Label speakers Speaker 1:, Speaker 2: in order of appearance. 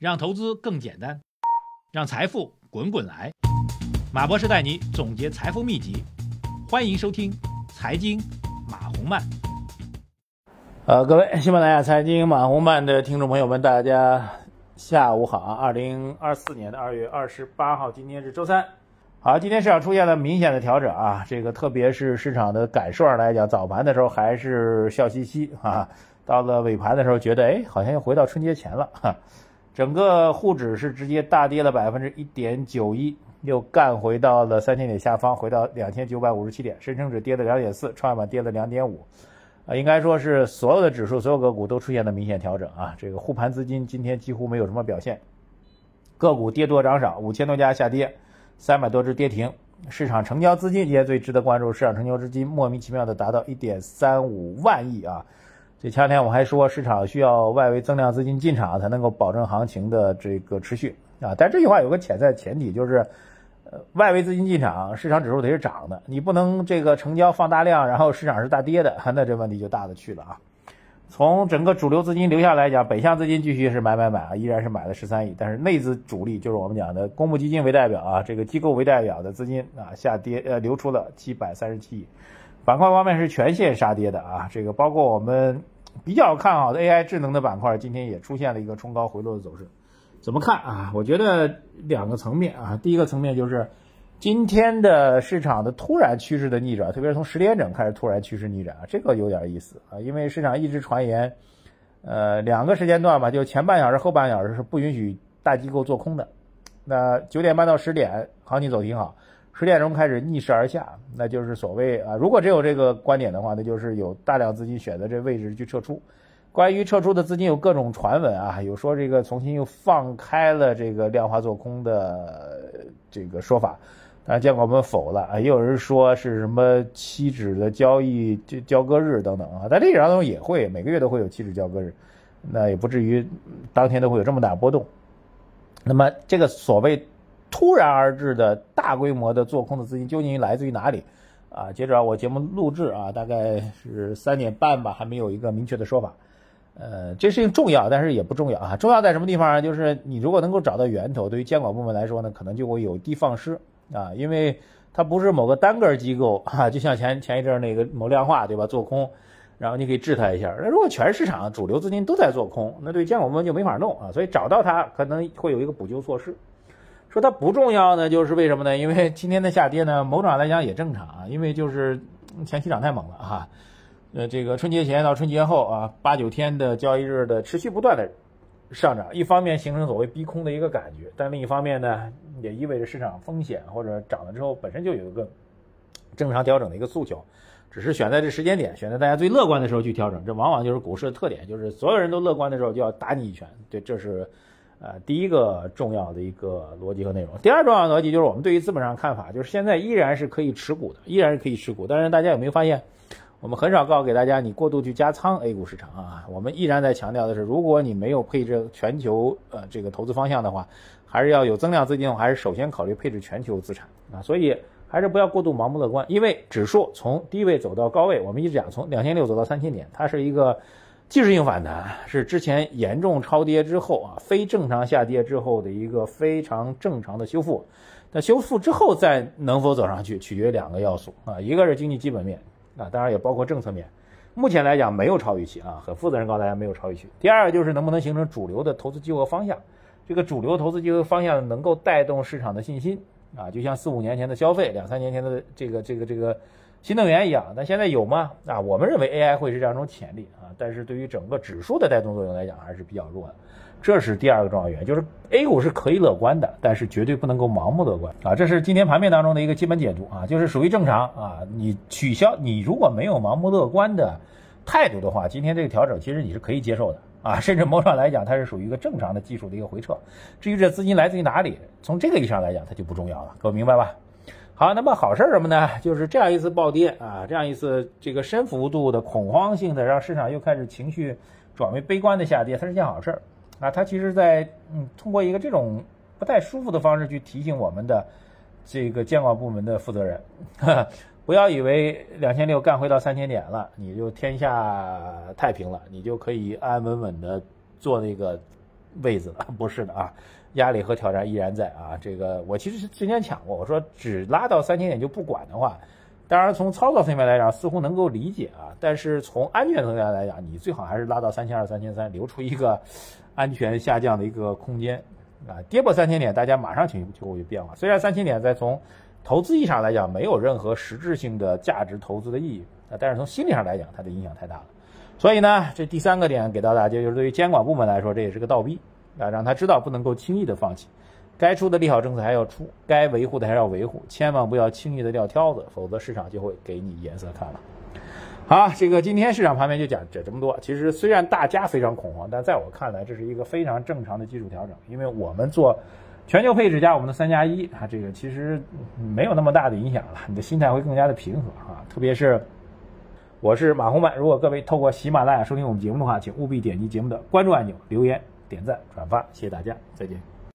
Speaker 1: 让投资更简单，让财富滚滚来。马博士带你总结财富秘籍，欢迎收听《财经马红漫》。
Speaker 2: 呃，各位喜马拉雅财经马红漫的听众朋友们，大家下午好啊！二零二四年的二月二十八号，今天是周三。好，今天市场出现了明显的调整啊，这个特别是市场的感受上来讲，早盘的时候还是笑嘻嘻啊，到了尾盘的时候觉得，哎，好像又回到春节前了哈。整个沪指是直接大跌了百分之一点九一，又干回到了三千点下方，回到两千九百五十七点。深成指跌了两点四，创业板跌了两点五，啊，应该说是所有的指数、所有个股都出现了明显调整啊。这个护盘资金今天几乎没有什么表现，个股跌多涨少，五千多家下跌，三百多只跌停。市场成交资金今天最值得关注，市场成交资金莫名其妙的达到一点三五万亿啊。这前两天我还说，市场需要外围增量资金进场才能够保证行情的这个持续啊。但这句话有个潜在前提，就是，呃，外围资金进场，市场指数得是涨的，你不能这个成交放大量，然后市场是大跌的，那这问题就大的去了啊。从整个主流资金流向来讲，北向资金继续是买买买啊，依然是买了十三亿，但是内资主力就是我们讲的公募基金为代表啊，这个机构为代表的资金啊下跌，呃，流出了七百三十七亿。板块方面是全线杀跌的啊，这个包括我们比较看好的 AI 智能的板块，今天也出现了一个冲高回落的走势。怎么看啊？我觉得两个层面啊，第一个层面就是今天的市场的突然趋势的逆转，特别是从十点整开始突然趋势逆转啊，这个有点意思啊，因为市场一直传言，呃，两个时间段吧，就前半小时、后半小时是不允许大机构做空的。那九点半到十点，行情走挺好。十点钟开始逆势而下，那就是所谓啊，如果只有这个观点的话，那就是有大量资金选择这位置去撤出。关于撤出的资金有各种传闻啊，有说这个重新又放开了这个量化做空的这个说法，当然监管部门否了啊，也有人说是什么期指的交易交割日等等啊，但历史当中也会每个月都会有期指交割日，那也不至于当天都会有这么大波动。那么这个所谓。突然而至的大规模的做空的资金究竟来自于哪里？啊，接着我节目录制啊，大概是三点半吧，还没有一个明确的说法。呃，这事情重要，但是也不重要啊。重要在什么地方呢？就是你如果能够找到源头，对于监管部门来说呢，可能就会有的放矢啊，因为它不是某个单个机构啊，就像前前一阵那个某量化对吧，做空，然后你可以治它一下。那如果全市场主流资金都在做空，那对监管部门就没法弄啊。所以找到它可能会有一个补救措施。说它不重要呢，就是为什么呢？因为 今天的下跌呢，某种来讲也正常啊，因为就是前期涨太猛了哈。呃，这个春节前到春节后啊，八九天的交易日的持续不断的上涨，一方面形成所谓逼空的一个感觉，但另一方面呢，也意味着市场风险或者涨了之后本身就有一个正常调整的一个诉求，只是选在这时间点，选在大家最乐观的时候去调整，这往往就是股市的特点，就是所有人都乐观的时候就要打你一拳，对，这是。呃，第一个重要的一个逻辑和内容，第二重要的逻辑就是我们对于资本上看法，就是现在依然是可以持股的，依然是可以持股。但是大家有没有发现，我们很少告诉给大家你过度去加仓 A 股市场啊？我们依然在强调的是，如果你没有配置全球呃这个投资方向的话，还是要有增量资金，还是首先考虑配置全球资产啊。所以还是不要过度盲目乐观，因为指数从低位走到高位，我们一直讲从两千六走到三千点，它是一个。技术性反弹是之前严重超跌之后啊，非正常下跌之后的一个非常正常的修复。那修复之后再能否走上去，取决于两个要素啊，一个是经济基本面啊，当然也包括政策面。目前来讲没有超预期啊，很负责任告诉大家没有超预期。第二个就是能不能形成主流的投资机构方向，这个主流投资机构方向能够带动市场的信心啊，就像四五年前的消费，两三年前的这个这个这个。新能源一样，但现在有吗？啊，我们认为 AI 会是这样一种潜力啊，但是对于整个指数的带动作用来讲还是比较弱的，这是第二个重要原因，就是 A 股是可以乐观的，但是绝对不能够盲目乐观啊，这是今天盘面当中的一个基本解读啊，就是属于正常啊，你取消你如果没有盲目乐观的态度的话，今天这个调整其实你是可以接受的啊，甚至某种来讲它是属于一个正常的技术的一个回撤，至于这资金来自于哪里，从这个意义上来讲它就不重要了，各位明白吧？好，那么好事儿什么呢？就是这样一次暴跌啊，这样一次这个深幅度的恐慌性的，让市场又开始情绪转为悲观的下跌，它是件好事儿啊。它其实在嗯通过一个这种不太舒服的方式去提醒我们的这个监管部门的负责人，不要以为两千六干回到三千点了，你就天下太平了，你就可以安安稳稳的做那个位子了，不是的啊，压力和挑战依然在啊。这个我其实之前讲过，我说只拉到三千点就不管的话，当然从操作层面来讲似乎能够理解啊，但是从安全层面来讲，你最好还是拉到三千二、三千三，留出一个安全下降的一个空间啊。跌破三千点，大家马上情绪就会有变化。虽然三千点在从投资意义上来讲没有任何实质性的价值投资的意义啊，但是从心理上来讲，它的影响太大了。所以呢，这第三个点给到大家，就是对于监管部门来说，这也是个倒逼啊，让他知道不能够轻易的放弃，该出的利好政策还要出，该维护的还要维护，千万不要轻易的撂挑子，否则市场就会给你颜色看了。好，这个今天市场盘面就讲这这么多。其实虽然大家非常恐慌，但在我看来，这是一个非常正常的技术调整，因为我们做全球配置加我们的三加一啊，这个其实没有那么大的影响了，你的心态会更加的平和啊，特别是。我是马红曼，如果各位透过喜马拉雅收听我们节目的话，请务必点击节目的关注按钮、留言、点赞、转发，谢谢大家，再见。